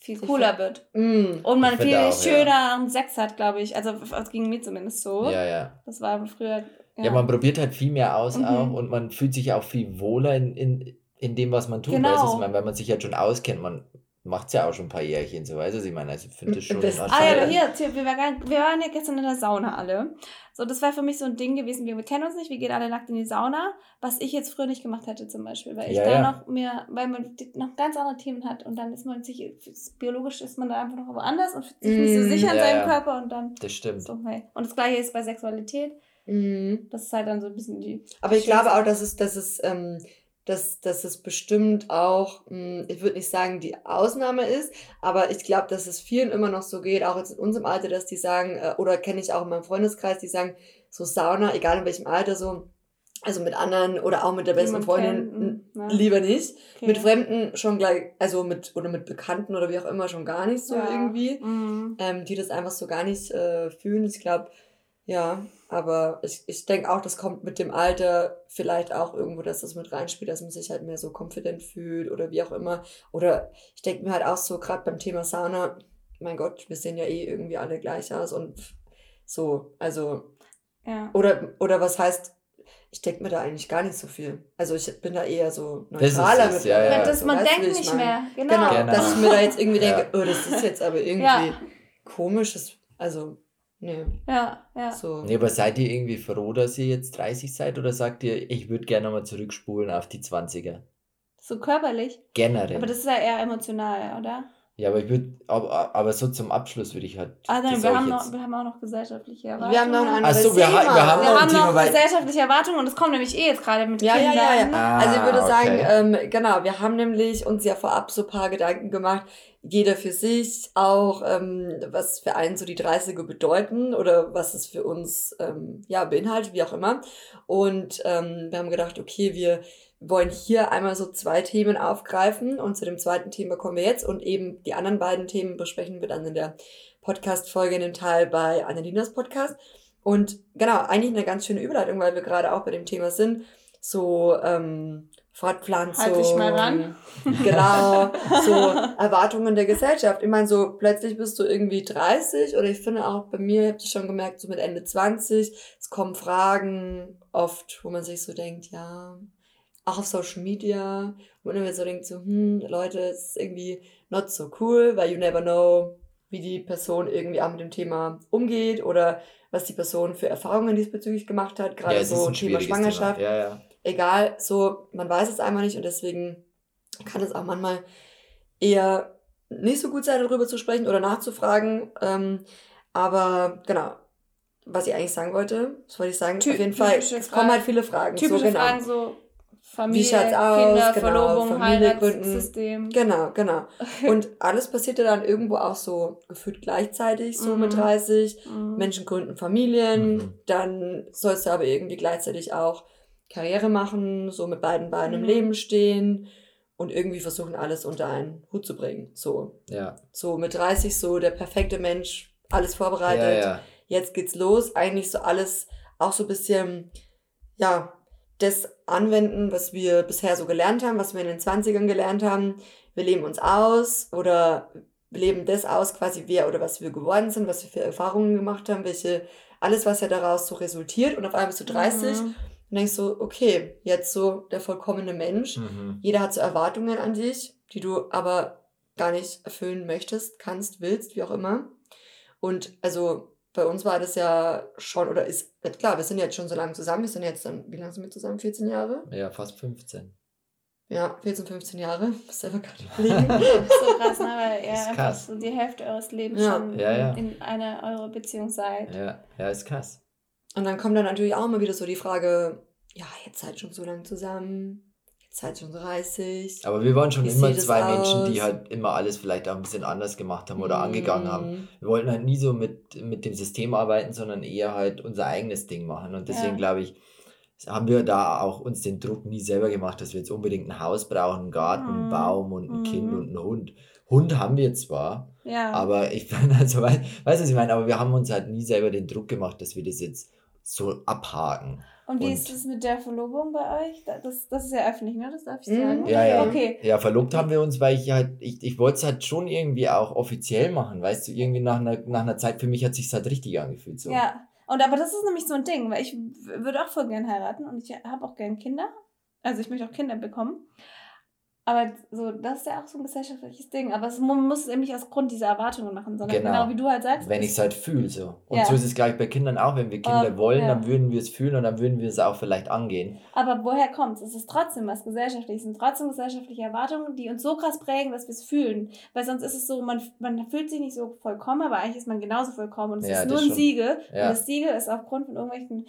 viel cooler wird. Mm. Und man viel auch, schöner ja. Sex hat, glaube ich. Also das ging mir zumindest so. Ja, ja. Das war früher. Ja, ja man probiert halt viel mehr aus mhm. auch und man fühlt sich auch viel wohler in, in, in dem, was man tut. Genau. Weißt du, weil man sich halt schon auskennt. Man macht es ja auch schon ein paar Jährchen, so weißt du, ich meine, also ich finde das schon. Das, ah ja, hier, wir, waren, wir waren ja gestern in der Sauna alle. So, das war für mich so ein Ding gewesen, wir, wir kennen uns nicht, wir gehen alle nackt in die Sauna, was ich jetzt früher nicht gemacht hätte zum Beispiel, weil ich ja, da ja. noch mehr, weil man noch ganz andere Themen hat und dann ist man sich, biologisch ist man da einfach noch woanders und fühlt sich mm, nicht so mm, sicher ja, in seinem Körper und dann. Das stimmt. So, hey. Und das gleiche ist bei Sexualität. Mm. Das ist halt dann so ein bisschen die. Aber ich glaube auch, dass es, dass es, ähm, dass, dass es bestimmt auch, hm, ich würde nicht sagen, die Ausnahme ist, aber ich glaube, dass es vielen immer noch so geht, auch jetzt in unserem Alter, dass die sagen, äh, oder kenne ich auch in meinem Freundeskreis, die sagen, so Sauna, egal in welchem Alter, so, also mit anderen oder auch mit der besten Freundin ja. lieber nicht. Okay. Mit Fremden schon gleich, also mit, oder mit Bekannten oder wie auch immer schon gar nicht so ja. irgendwie, mhm. ähm, die das einfach so gar nicht äh, fühlen. Ich glaube, ja, aber ich, ich denke auch, das kommt mit dem Alter vielleicht auch irgendwo, dass das mit reinspielt, dass man sich halt mehr so confident fühlt oder wie auch immer. Oder ich denke mir halt auch so, gerade beim Thema Sauna, mein Gott, wir sehen ja eh irgendwie alle gleich aus und so, also. Ja. Oder, oder was heißt, ich denke mir da eigentlich gar nicht so viel. Also ich bin da eher so neutraler mit. Ja, ja. Das, so, man denkt nicht mein? mehr. Genau. genau. genau. Dass ich mir da jetzt irgendwie denke, oh, das ist jetzt aber irgendwie ja. komisch. Das, also Nee. Ja, ja. So. Nee, aber seid ihr irgendwie froh, dass ihr jetzt 30 seid oder sagt ihr, ich würde gerne nochmal zurückspulen auf die 20er? So körperlich? Generell. Aber das ist ja eher emotional, oder? Ja, aber ich würde, aber, aber so zum Abschluss würde ich halt. Ah, nein, wir haben, noch, wir haben auch noch gesellschaftliche Erwartungen. Wir haben noch ein anderes Achso, wir, Thema. wir haben, wir noch, haben noch gesellschaftliche Erwartungen und es kommt nämlich eh jetzt gerade mit ja, Kindern. Ja, ja, ja. Ah, also ich würde okay. sagen, ähm, genau, wir haben nämlich uns ja vorab so ein paar Gedanken gemacht, jeder für sich auch, ähm, was für einen so die 30er bedeuten oder was es für uns ähm, ja beinhaltet, wie auch immer. Und ähm, wir haben gedacht, okay, wir wollen hier einmal so zwei Themen aufgreifen und zu dem zweiten Thema kommen wir jetzt und eben die anderen beiden Themen besprechen wir dann in der Podcast-Folge in dem Teil bei Annelinas Podcast. Und genau, eigentlich eine ganz schöne Überleitung, weil wir gerade auch bei dem Thema sind, so ähm, Fortpflanzung. Halt dich mal ran. Genau, so Erwartungen der Gesellschaft. Ich meine, so plötzlich bist du irgendwie 30 oder ich finde auch bei mir, habt ihr schon gemerkt, so mit Ende 20, es kommen Fragen oft, wo man sich so denkt, ja, auch auf Social Media, wo man immer so denkt, so, hm, Leute, es ist irgendwie not so cool, weil you never know, wie die Person irgendwie auch mit dem Thema umgeht oder was die Person für Erfahrungen diesbezüglich gemacht hat, gerade ja, so Thema Schwangerschaft. Thema. Ja, ja. Egal, so, man weiß es einmal nicht und deswegen kann es auch manchmal eher nicht so gut sein, darüber zu sprechen oder nachzufragen. Ähm, aber genau, was ich eigentlich sagen wollte, das wollte ich sagen, Ty auf jeden Fall, es kommen halt viele Fragen. Typische so, genau. Fragen, so Familie, Wie schaut's aus? Kinder, genau, Verlobung, Heiratsystem. Genau, genau. Und alles passierte dann irgendwo auch so gefühlt gleichzeitig, so mhm. mit 30. Mhm. Menschen gründen Familien, mhm. dann sollst du aber irgendwie gleichzeitig auch Karriere machen, so mit beiden Beinen im mhm. Leben stehen und irgendwie versuchen, alles unter einen Hut zu bringen. So. Ja. So mit 30 so der perfekte Mensch, alles vorbereitet. Ja, ja. Jetzt geht's los. Eigentlich so alles auch so ein bisschen, ja, das anwenden, was wir bisher so gelernt haben, was wir in den 20ern gelernt haben. Wir leben uns aus oder wir leben das aus, quasi wer oder was wir geworden sind, was wir für Erfahrungen gemacht haben, welche, alles, was ja daraus so resultiert. Und auf einmal bist du 30 mhm. Und denkst so, okay, jetzt so der vollkommene Mensch. Mhm. Jeder hat so Erwartungen an dich, die du aber gar nicht erfüllen möchtest, kannst, willst, wie auch immer. Und also bei uns war das ja schon, oder ist, klar, wir sind jetzt schon so lange zusammen, wir sind jetzt dann, wie lange sind wir zusammen? 14 Jahre? Ja, fast 15. Ja, 14, 15 Jahre. Selber gerade überlegen. so krass, ne? weil ihr einfach so die Hälfte eures Lebens ja. schon ja, ja. in einer eurer Beziehung seid. Ja, ja, ist krass. Und dann kommt dann natürlich auch immer wieder so die Frage, ja, jetzt seid schon so lange zusammen seid schon 30. Aber wir waren schon immer zwei Menschen, die halt immer alles vielleicht auch ein bisschen anders gemacht haben oder mm. angegangen haben. Mhm. Wir wollten halt nie so mit, mit dem System arbeiten, sondern eher halt unser eigenes Ding machen. Und deswegen ja. glaube ich, haben wir da auch uns den Druck nie selber gemacht, dass wir jetzt unbedingt ein Haus brauchen, einen Garten, einen mhm. Baum und ein mm. Kind und einen Hund. Hund haben wir zwar, ja. aber ich bin also, weißt du, was ich meine, aber wir haben uns halt nie selber den Druck gemacht, dass wir das jetzt so abhaken. Und wie und ist es mit der Verlobung bei euch? Das, das ist ja öffentlich, ne? Das darf ich mhm. sagen. Ja, ja. Okay. Ja, verlobt haben wir uns, weil ich halt, ich, ich wollte es halt schon irgendwie auch offiziell machen, weißt du, irgendwie nach einer, nach einer Zeit, für mich hat sich halt richtig angefühlt. So. Ja. Und aber das ist nämlich so ein Ding, weil ich würde auch voll gern heiraten und ich habe auch gern Kinder. Also ich möchte auch Kinder bekommen. Aber so, das ist ja auch so ein gesellschaftliches Ding. Aber es, man muss es eben nicht aus Grund dieser Erwartungen machen, sondern genau, genau wie du halt sagst. Wenn ich es halt fühle so. Und ja. so ist es gleich bei Kindern auch. Wenn wir Kinder um, wollen, ja. dann würden wir es fühlen und dann würden wir es auch vielleicht angehen. Aber woher kommt es? Es ist trotzdem was Gesellschaftliches. Es sind trotzdem gesellschaftliche Erwartungen, die uns so krass prägen, dass wir es fühlen. Weil sonst ist es so, man, man fühlt sich nicht so vollkommen, aber eigentlich ist man genauso vollkommen. Und es ja, ist nur ein schon. Siegel. Und das Siegel ist aufgrund von irgendwelchen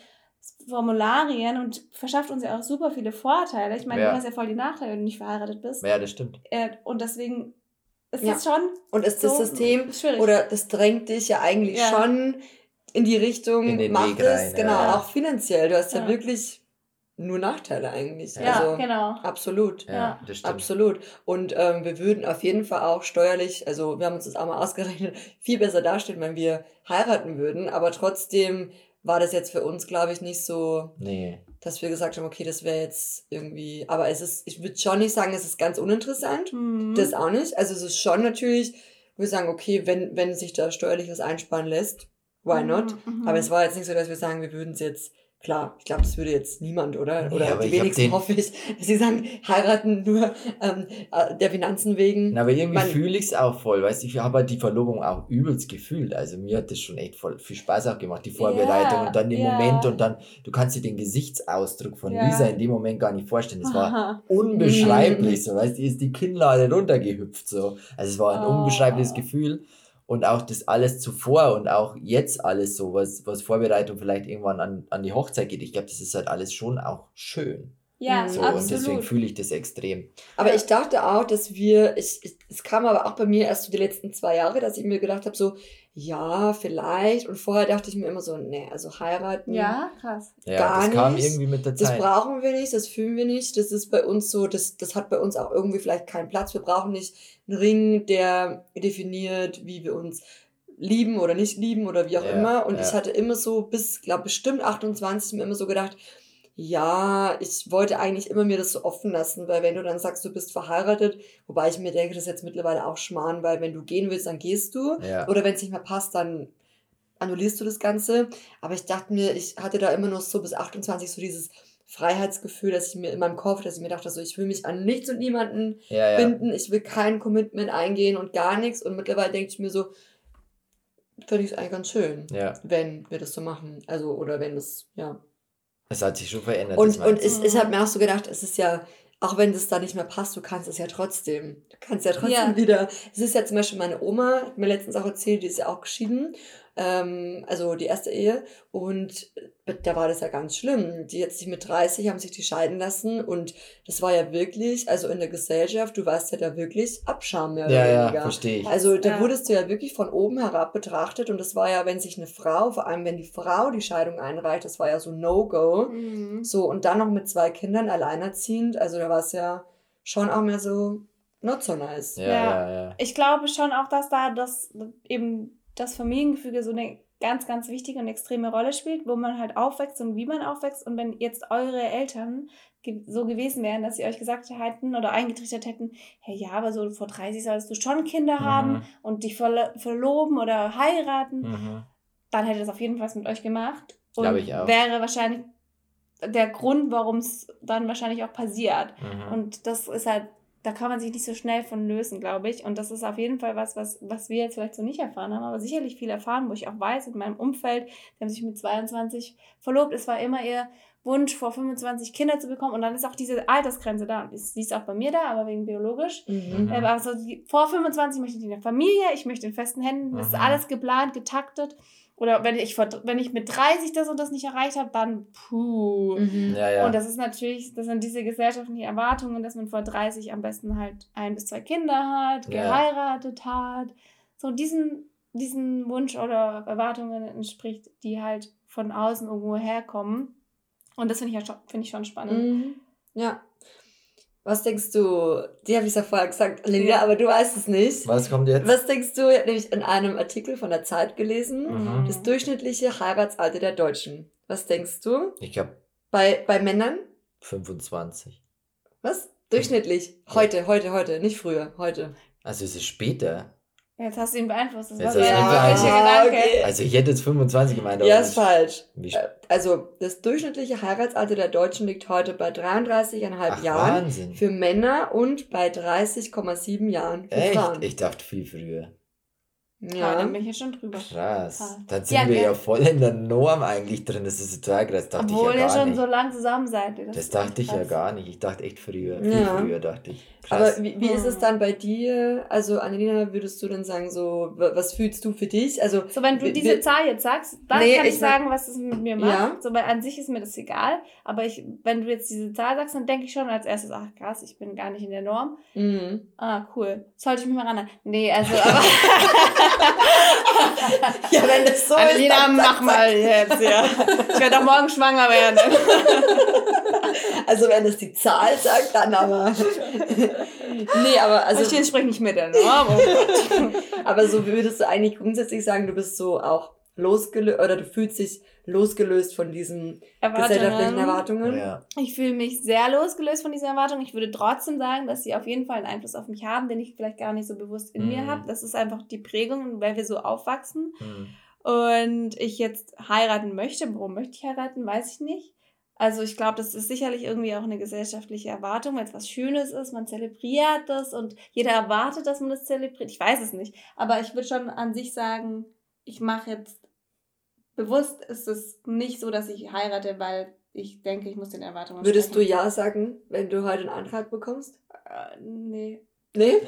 Formularien und verschafft uns ja auch super viele Vorteile. Ich meine, ja. du hast ja voll die Nachteile, wenn du nicht verheiratet bist. Ja, das stimmt. Äh, und deswegen ist ja. das schon. Und ist so das System schwierig. oder das drängt dich ja eigentlich ja. schon in die Richtung, in den macht es, rein, genau, ja. auch finanziell. Du hast ja, wirklich nur Nachteile eigentlich. Ja, also, genau. Absolut. Ja, das stimmt. Absolut. Und ähm, wir würden auf jeden Fall auch steuerlich, also wir haben uns das auch mal ausgerechnet, viel besser dastehen, wenn wir heiraten würden, aber trotzdem war das jetzt für uns, glaube ich, nicht so, nee. dass wir gesagt haben, okay, das wäre jetzt irgendwie, aber es ist, ich würde schon nicht sagen, es ist ganz uninteressant. Mhm. Das auch nicht. Also es ist schon natürlich, wir sagen, okay, wenn, wenn sich da steuerlich was einsparen lässt, why mhm, not? Mhm. Aber es war jetzt nicht so, dass wir sagen, wir würden es jetzt Klar, ich glaube, das würde jetzt niemand, oder? Oder ja, die wenigsten hoffe ich, dass sie sagen, heiraten nur ähm, äh, der Finanzen wegen. Na, aber irgendwie fühle ich es auch voll, weißt du, ich habe halt die Verlobung auch übelst gefühlt. Also mir hat das schon echt voll viel Spaß auch gemacht, die Vorbereitung ja, und dann den ja. Moment und dann, du kannst dir den Gesichtsausdruck von ja. Lisa in dem Moment gar nicht vorstellen. Es war unbeschreiblich, so, weißt du, ist die Kinnlade runtergehüpft, so. Also es war ein oh. unbeschreibliches Gefühl und auch das alles zuvor und auch jetzt alles so, was, was Vorbereitung vielleicht irgendwann an, an die Hochzeit geht. Ich glaube, das ist halt alles schon auch schön. Ja, so, absolut. Und deswegen fühle ich das extrem. Aber ich dachte auch, dass wir, ich, ich, es kam aber auch bei mir erst so die letzten zwei Jahre, dass ich mir gedacht habe, so, ja, vielleicht. Und vorher dachte ich mir immer so, nee, also heiraten. Ja, krass. Ja, gar das nicht. kam irgendwie mit der Zeit. Das brauchen wir nicht, das fühlen wir nicht. Das ist bei uns so, das, das hat bei uns auch irgendwie vielleicht keinen Platz. Wir brauchen nicht einen Ring, der definiert, wie wir uns lieben oder nicht lieben oder wie auch ja, immer. Und ja. ich hatte immer so bis, glaube bestimmt 28 mir immer so gedacht, ja, ich wollte eigentlich immer mir das so offen lassen, weil wenn du dann sagst, du bist verheiratet, wobei ich mir denke, das ist jetzt mittlerweile auch Schmarrn, weil wenn du gehen willst, dann gehst du. Ja. Oder wenn es nicht mehr passt, dann annullierst du das Ganze. Aber ich dachte mir, ich hatte da immer noch so bis 28 so dieses Freiheitsgefühl, dass ich mir in meinem Kopf, dass ich mir dachte, so, ich will mich an nichts und niemanden ja, ja. binden, ich will kein Commitment eingehen und gar nichts. Und mittlerweile denke ich mir so, finde ich es eigentlich ganz schön, wenn wir das so machen. Also, oder wenn das, ja. Es hat sich schon verändert. Und, und ich, ich habe mir auch so gedacht, es ist ja, auch wenn das da nicht mehr passt, du kannst es ja trotzdem. Du kannst ja trotzdem ja. wieder. Es ist ja zum Beispiel meine Oma, hat mir letztens auch erzählt, die ist ja auch geschieden ähm, also die erste Ehe. Und da war das ja ganz schlimm. Die hat sich mit 30, haben sich die scheiden lassen und das war ja wirklich, also in der Gesellschaft, du warst ja da wirklich Abscham mehr oder ja, weniger. Ja, verstehe ich. Also da ja. wurdest du ja wirklich von oben herab betrachtet und das war ja, wenn sich eine Frau, vor allem wenn die Frau die Scheidung einreicht, das war ja so No-Go. Mhm. So und dann noch mit zwei Kindern alleinerziehend, also da war es ja schon auch mehr so not so nice. Ja, ja, ja. Ich glaube schon auch, dass da das eben das Familiengefüge so eine ganz, ganz wichtige und extreme Rolle spielt, wo man halt aufwächst und wie man aufwächst. Und wenn jetzt eure Eltern so gewesen wären, dass sie euch gesagt hätten oder eingetrichtert hätten, hey, ja, aber so vor 30 solltest du schon Kinder mhm. haben und dich verlo verloben oder heiraten, mhm. dann hätte das auf jeden Fall was mit euch gemacht. Und ich auch. wäre wahrscheinlich der Grund, warum es dann wahrscheinlich auch passiert. Mhm. Und das ist halt da kann man sich nicht so schnell von lösen, glaube ich. Und das ist auf jeden Fall was, was, was wir jetzt vielleicht so nicht erfahren haben, aber sicherlich viel erfahren, wo ich auch weiß, in meinem Umfeld, die haben sich mit 22 verlobt. Es war immer ihr Wunsch, vor 25 Kinder zu bekommen. Und dann ist auch diese Altersgrenze da. Sie ist auch bei mir da, aber wegen biologisch. Mhm. Also vor 25 möchte ich eine Familie, ich möchte in festen Händen. Das ist alles geplant, getaktet. Oder wenn ich, wenn ich mit 30 das und das nicht erreicht habe, dann puh. Mhm. Ja, ja. Und das ist natürlich, das sind diese gesellschaftlichen Erwartungen, dass man vor 30 am besten halt ein bis zwei Kinder hat, ja. geheiratet hat. So diesen, diesen Wunsch oder Erwartungen entspricht, die halt von außen irgendwo herkommen. Und das finde ich, ja schon, find ich schon spannend. Mhm. Ja, was denkst du? Die habe ich ja vorher gesagt, Linda, aber du weißt es nicht. Was kommt jetzt? Was denkst du? Ich habe nämlich in einem Artikel von der Zeit gelesen, mhm. das durchschnittliche Heiratsalter der Deutschen. Was denkst du? Ich habe. Bei, bei Männern? 25. Was? Durchschnittlich. Heute, heute, heute, nicht früher, heute. Also ist es später. Jetzt hast du ihn beeinflusst. Das jetzt war ja beeinflusst. Gedanke. Okay. Also ich hätte jetzt 25 gemeint. ja, ist falsch. Äh, also das durchschnittliche Heiratsalter der Deutschen liegt heute bei 33,5 Jahren Wahnsinn. für Männer und bei 30,7 Jahren für Echt? Frauen. Ich dachte viel früher. Ja, ja, dann bin ich ja schon drüber. Krass. Dann sind ja, wir ja voll in der Norm eigentlich drin. Das ist total krass. Dachte Obwohl ich ja gar ihr schon nicht. so lange zusammen seid. Das, das dachte ich krass. ja gar nicht. Ich dachte echt früher. Viel ja. früher dachte ich. Krass. Aber wie, wie ist es dann bei dir? Also, Annelina, würdest du dann sagen, so, was fühlst du für dich? Also, so, wenn du diese Zahl jetzt sagst, dann nee, kann ich, ich sagen, was das mit mir macht. Ja. So, weil an sich ist mir das egal. Aber ich, wenn du jetzt diese Zahl sagst, dann denke ich schon als erstes, ach krass, ich bin gar nicht in der Norm. Mhm. Ah, cool. Sollte ich mich mal ran. Nee, also, aber. ja, wenn das so Annelina, ist. Annelina, mach mal jetzt, ja. Ich werde auch morgen schwanger werden. also, wenn es die Zahl sagt, dann aber. nee, aber also. Ich spreche nicht mit der Norm. Oh aber so würdest du eigentlich grundsätzlich sagen, du bist so auch losgelöst oder du fühlst dich losgelöst von diesen Erwartungen. gesellschaftlichen Erwartungen. Ja. Ich fühle mich sehr losgelöst von diesen Erwartungen. Ich würde trotzdem sagen, dass sie auf jeden Fall einen Einfluss auf mich haben, den ich vielleicht gar nicht so bewusst in mhm. mir habe. Das ist einfach die Prägung, weil wir so aufwachsen. Mhm. und ich jetzt heiraten möchte. Warum möchte ich heiraten, weiß ich nicht. Also ich glaube, das ist sicherlich irgendwie auch eine gesellschaftliche Erwartung, wenn es was Schönes ist, man zelebriert das und jeder erwartet, dass man das zelebriert. Ich weiß es nicht. Aber ich würde schon an sich sagen, ich mache jetzt bewusst ist es nicht so, dass ich heirate, weil ich denke, ich muss den Erwartungen Würdest sprechen. du Ja sagen, wenn du heute einen Antrag bekommst? Äh, nee. Nee?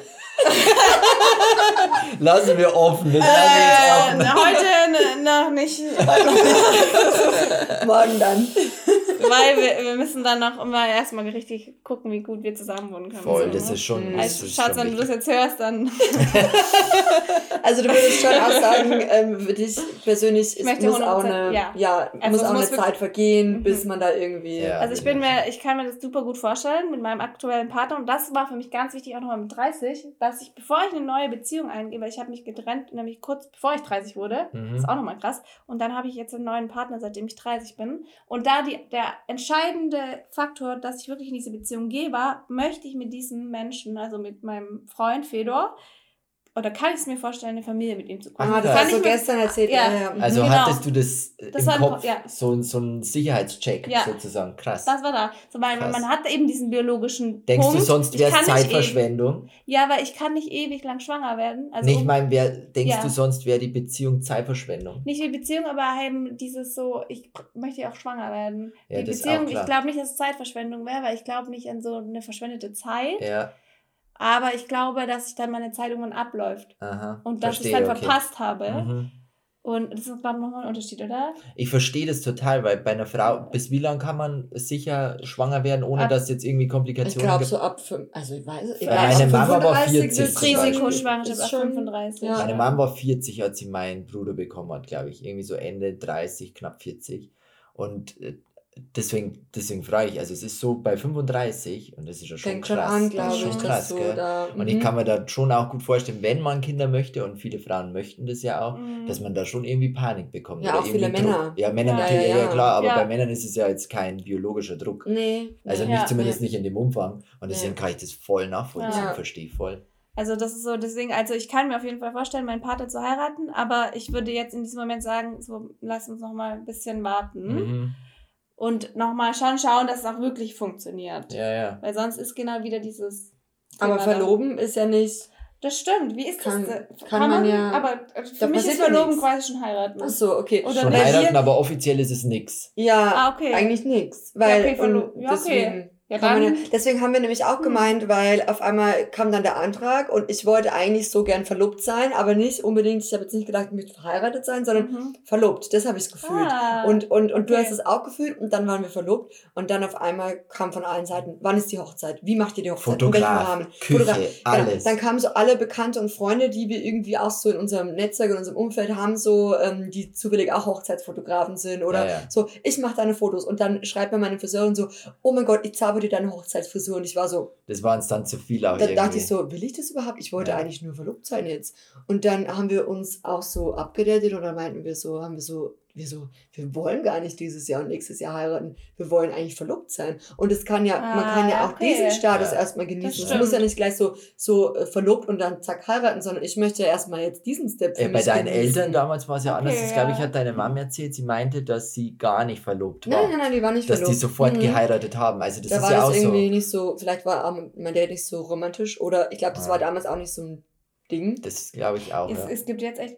Lassen wir offen. Äh, offen. Heute noch nicht. Morgen dann. Weil wir, wir müssen dann noch immer erstmal richtig gucken, wie gut wir zusammen wohnen können. Voll, so, das ist schon. Mhm. Also, Schatz, wenn du das jetzt hörst, dann. also, du würdest schon auch sagen, ähm, für dich persönlich ist, muss auch eine, ja. ja also muss auch muss eine Zeit vergehen, mhm. bis man da irgendwie. Ja, also, ich bin mir, ich kann mir das super gut vorstellen mit meinem aktuellen Partner und das war für mich ganz wichtig auch nochmal mit 30, dass ich, bevor ich eine neue Beziehung eingehe, weil ich habe mich getrennt, nämlich kurz bevor ich 30 wurde, mhm. das ist auch nochmal krass, und dann habe ich jetzt einen neuen Partner, seitdem ich 30 bin. Und da die, der entscheidende Faktor, dass ich wirklich in diese Beziehung gehe, war, möchte ich mit diesem Menschen, also mit meinem Freund Fedor, oder kann ich es mir vorstellen, eine Familie mit ihm zu gründen? Ah, das hast du gestern erzählt. Ja. ja. Also genau. hattest du das, das im Kopf, ja. so, so ein Sicherheitscheck ja. sozusagen. Krass. Das war da. So, weil man hat eben diesen biologischen Denkst Punkt. du sonst wäre es Zeitverschwendung? Ja, weil ich kann nicht ewig lang schwanger werden. Also, nee, ich meine, denkst du sonst wäre die Beziehung Zeitverschwendung? Nicht die Beziehung, aber eben dieses so, ich möchte ja auch schwanger werden. die Beziehung, ich glaube nicht, dass es Zeitverschwendung wäre, weil ich glaube nicht an so eine verschwendete Zeit. Ja. Aber ich glaube, dass sich dann meine Zeit irgendwann abläuft. Aha, und dass ich es dann okay. verpasst habe. Mhm. Und das ist, glaube ich, nochmal ein Unterschied, oder? Ich verstehe das total, weil bei einer Frau, bis wie lange kann man sicher schwanger werden, ohne ab, dass jetzt irgendwie Komplikationen Ich glaube so ab, fünf, also ich weiß, ich weiß Meine Mama war 40. Risikoschwangerschaft ab 35. Ja. Meine Mama war 40, als sie meinen Bruder bekommen hat, glaube ich. Irgendwie so Ende 30, knapp 40. Und äh, deswegen, deswegen frage ich, also es ist so bei 35 und das ist ja schon Denk krass. Schon an, das ist schon krass, gell? Da, und ich mhm. kann mir da schon auch gut vorstellen, wenn man Kinder möchte und viele Frauen möchten das ja auch, mhm. dass man da schon irgendwie Panik bekommt. Ja, auch viele Männer. Ja, Männer ja, natürlich, ja, ja. klar, aber bei Männern ist es ja jetzt kein biologischer Druck. Nee. Also nicht zumindest nee. nicht in dem Umfang und deswegen kann ich das voll nachvollziehen, verstehe voll. Also das ist so, deswegen, also ich kann mir auf jeden Fall vorstellen, meinen Partner zu heiraten, aber ich würde jetzt in diesem Moment sagen, so lass uns noch mal ein bisschen warten. Mhm und nochmal schon schauen, dass es auch wirklich funktioniert. Ja, ja. Weil sonst ist genau wieder dieses. Thema aber verloben da. ist ja nicht. Das stimmt. Wie ist kann, das? Kann, kann man, man, ja. Aber für mich ist Verloben quasi schon heiraten. Ach so, okay. Oder schon heiraten, aber offiziell ist es nix. Ja, ah, okay. eigentlich nix. Weil, ja, okay, und ja, okay. deswegen, ja, dann. Ja, deswegen haben wir nämlich auch hm. gemeint, weil auf einmal kam dann der Antrag und ich wollte eigentlich so gern verlobt sein, aber nicht unbedingt, ich habe jetzt nicht gedacht, ich möchte verheiratet sein, sondern mhm. verlobt. Das habe ich gefühlt. Ah, und und, und okay. du hast es auch gefühlt und dann waren wir verlobt und dann auf einmal kam von allen Seiten, wann ist die Hochzeit? Wie macht ihr die Hochzeit? Fotograf, Küche, Fotograf. Genau. alles. Genau. Dann kamen so alle Bekannte und Freunde, die wir irgendwie auch so in unserem Netzwerk, in unserem Umfeld haben, so ähm, die zufällig auch Hochzeitsfotografen sind oder ja, ja. so, ich mache deine Fotos und dann schreibt mir meine Friseurin so, oh mein Gott, ich dir deine Hochzeitsfotos Frisur und ich war so. Das war uns dann zu viel auch. Da irgendwie. dachte ich so, will ich das überhaupt? Ich wollte ja. eigentlich nur verlobt sein jetzt. Und dann haben wir uns auch so abgedatet und dann meinten wir so, haben wir so, wir so, wir wollen gar nicht dieses Jahr und nächstes Jahr heiraten. Wir wollen eigentlich verlobt sein. Und es kann ja, ah, man kann ja auch okay. diesen Status ja. erstmal genießen. Es muss ja nicht gleich so, so äh, verlobt und dann zack heiraten, sondern ich möchte ja erstmal jetzt diesen Step für äh, Bei deinen genießen. Eltern damals war es ja okay, anders. Das glaube ich, hat deine Mama erzählt. Sie meinte, dass sie gar nicht verlobt war. Nein, nein, nein, die war nicht dass verlobt. Dass die sofort mhm. geheiratet haben. Also das da ist war ja das auch irgendwie so. nicht so, vielleicht war mein Dad nicht so romantisch oder ich glaube, das ah. war damals auch nicht so ein Ding. Das glaube ich auch. Es, ja. es gibt jetzt echt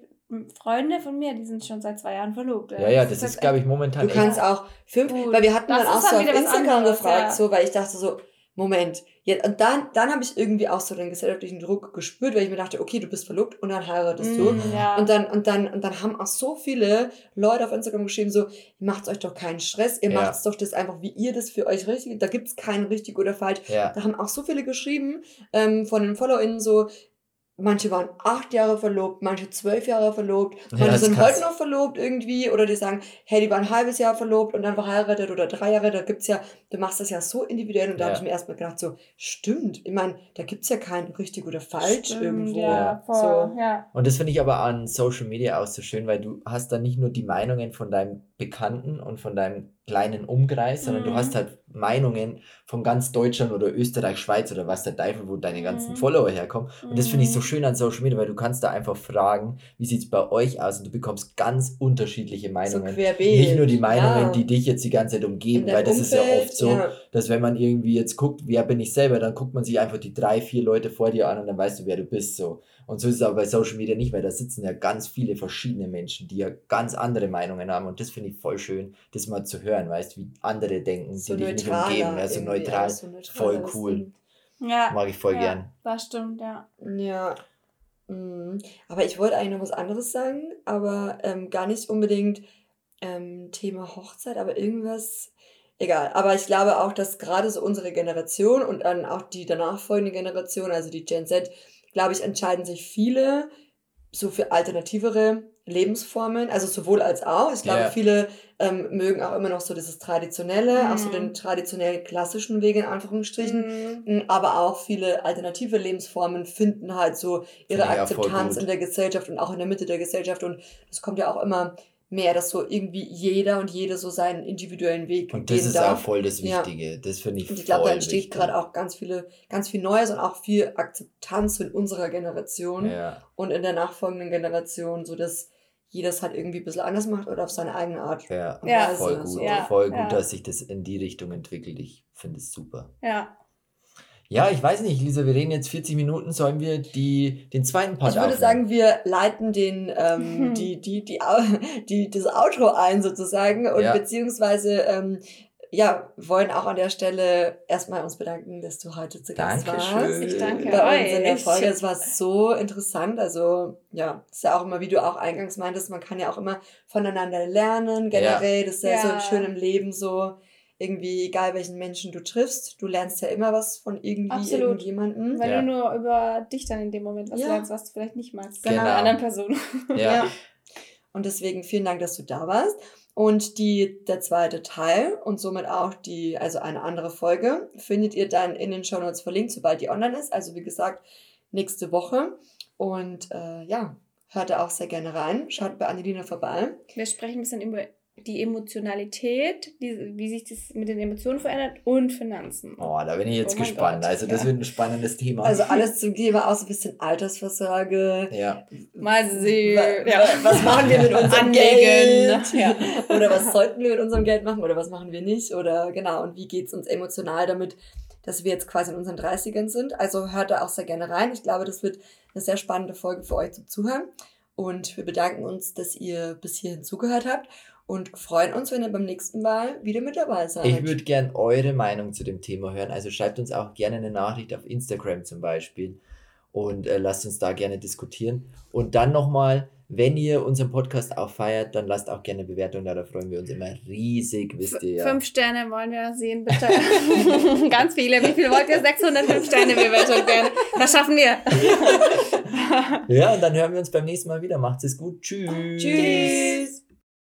Freunde von mir, die sind schon seit zwei Jahren verlobt. Ja, ja, das, das ist, glaube ich, momentan. Du kannst auch fünf, Gut. weil wir hatten das dann auch so auf Instagram anderes, gefragt, ja. so, weil ich dachte so, Moment, jetzt, und dann, dann habe ich irgendwie auch so den gesellschaftlichen Druck gespürt, weil ich mir dachte, okay, du bist verlobt und dann heiratest du. Mm, ja. Und dann, und dann, und dann haben auch so viele Leute auf Instagram geschrieben, so, macht euch doch keinen Stress, ihr ja. macht es doch das einfach, wie ihr das für euch richtig, da gibt es kein richtig oder falsch. Ja. Da haben auch so viele geschrieben, ähm, von den FollowerInnen so, manche waren acht Jahre verlobt, manche zwölf Jahre verlobt, manche ja, sind krass. heute noch verlobt irgendwie oder die sagen, hey, die waren ein halbes Jahr verlobt und dann verheiratet oder drei Jahre, da gibt's ja, du machst das ja so individuell und da ja. habe ich mir erstmal gedacht, so, stimmt, ich meine, da gibt's ja kein richtig oder falsch stimmt, irgendwo. Ja, voll, so. ja. Und das finde ich aber an Social Media auch so schön, weil du hast da nicht nur die Meinungen von deinem Bekannten und von deinem kleinen Umkreis, sondern mhm. du hast halt Meinungen von ganz Deutschland oder Österreich, Schweiz oder was der Teufel, wo deine ganzen mhm. Follower herkommen. Und das finde ich so mhm. schön an Social Media, weil du kannst da einfach fragen, wie sieht es bei euch aus und du bekommst ganz unterschiedliche Meinungen. So Nicht nur die Meinungen, ja. die dich jetzt die ganze Zeit umgeben, weil das Umfeld, ist ja oft so, ja. dass wenn man irgendwie jetzt guckt, wer bin ich selber, dann guckt man sich einfach die drei, vier Leute vor dir an und dann weißt du, wer du bist. So. Und so ist es aber bei Social Media nicht, weil da sitzen ja ganz viele verschiedene Menschen, die ja ganz andere Meinungen haben. Und das finde ich voll schön, das mal zu hören, weißt wie andere denken, so die dich nicht umgeben. Also neutral, so voll cool. Ja. Mag ich voll ja, gern. Das stimmt, ja. Ja. Mhm. Aber ich wollte eigentlich noch was anderes sagen, aber ähm, gar nicht unbedingt ähm, Thema Hochzeit, aber irgendwas. Egal, aber ich glaube auch, dass gerade so unsere Generation und dann auch die danach folgende Generation, also die Gen Z, glaube ich, entscheiden sich viele so für alternativere Lebensformen, also sowohl als auch. Ich glaube, yeah. viele ähm, mögen auch immer noch so dieses Traditionelle, mhm. auch so den traditionell klassischen Weg in Anführungsstrichen, mhm. aber auch viele alternative Lebensformen finden halt so ihre Akzeptanz in der Gesellschaft und auch in der Mitte der Gesellschaft und das kommt ja auch immer mehr, dass so irgendwie jeder und jede so seinen individuellen Weg Und das ist darf. auch voll das Wichtige. Ja. Das finde ich Und ich glaube, da entsteht gerade auch ganz viele, ganz viel Neues und auch viel Akzeptanz in unserer Generation ja. und in der nachfolgenden Generation, so dass jeder es halt irgendwie ein bisschen anders macht oder auf seine eigene Art. Ja, ja. voll gut. Voll gut, dass sich das in die Richtung entwickelt. Ich finde es super. Ja. Ja, ich weiß nicht, Lisa, wir reden jetzt 40 Minuten, sollen wir die, den zweiten Part Ich würde aufnehmen? sagen, wir leiten den, ähm, die, die, die, die, das Outro ein sozusagen und ja. beziehungsweise ähm, ja, wollen auch an der Stelle erstmal uns bedanken, dass du heute zu Gast Dankeschön. warst. Ich danke Bei uns in der Folge. Es war so interessant. Also, ja, ist ja auch immer, wie du auch eingangs meintest, man kann ja auch immer voneinander lernen, generell. Ja. Das ist ja, ja so schön im Leben so irgendwie, egal welchen Menschen du triffst, du lernst ja immer was von irgendwie Absolut. irgendjemandem. Weil ja. du nur über dich dann in dem Moment was ja. lernst, was du vielleicht nicht magst. Genau. Einer anderen Person. Ja. ja. Und deswegen vielen Dank, dass du da warst. Und die, der zweite Teil und somit auch die, also eine andere Folge, findet ihr dann in den Show Notes verlinkt, sobald die online ist. Also wie gesagt, nächste Woche. Und äh, ja, hört da auch sehr gerne rein. Schaut bei Annelina vorbei. Wir sprechen ein bisschen über die Emotionalität, die, wie sich das mit den Emotionen verändert und Finanzen. Oh, da bin ich jetzt oh gespannt. Gott, also das ja. wird ein spannendes Thema. Also alles zum Thema, auch so ein bisschen Altersvorsorge. Ja. Mal sehen. Ja. Was machen wir mit unserem Anlegen. Geld? Ja. Oder was sollten wir mit unserem Geld machen oder was machen wir nicht? Oder genau, und wie geht es uns emotional damit, dass wir jetzt quasi in unseren 30ern sind? Also hört da auch sehr gerne rein. Ich glaube, das wird eine sehr spannende Folge für euch zum Zuhören. Und wir bedanken uns, dass ihr bis hierhin zugehört habt und freuen uns, wenn ihr beim nächsten Mal wieder mit dabei seid. Ich würde gerne eure Meinung zu dem Thema hören. Also schreibt uns auch gerne eine Nachricht auf Instagram zum Beispiel und äh, lasst uns da gerne diskutieren. Und dann nochmal, wenn ihr unseren Podcast auch feiert, dann lasst auch gerne eine Bewertung da, da freuen wir uns immer riesig, wisst ihr ja. Fünf Sterne wollen wir sehen, bitte. Ganz viele. Wie viel wollt ihr? 605 Sterne Bewertung gerne. Das schaffen wir. ja, und dann hören wir uns beim nächsten Mal wieder. Macht's es gut. Tschüss. Tschüss.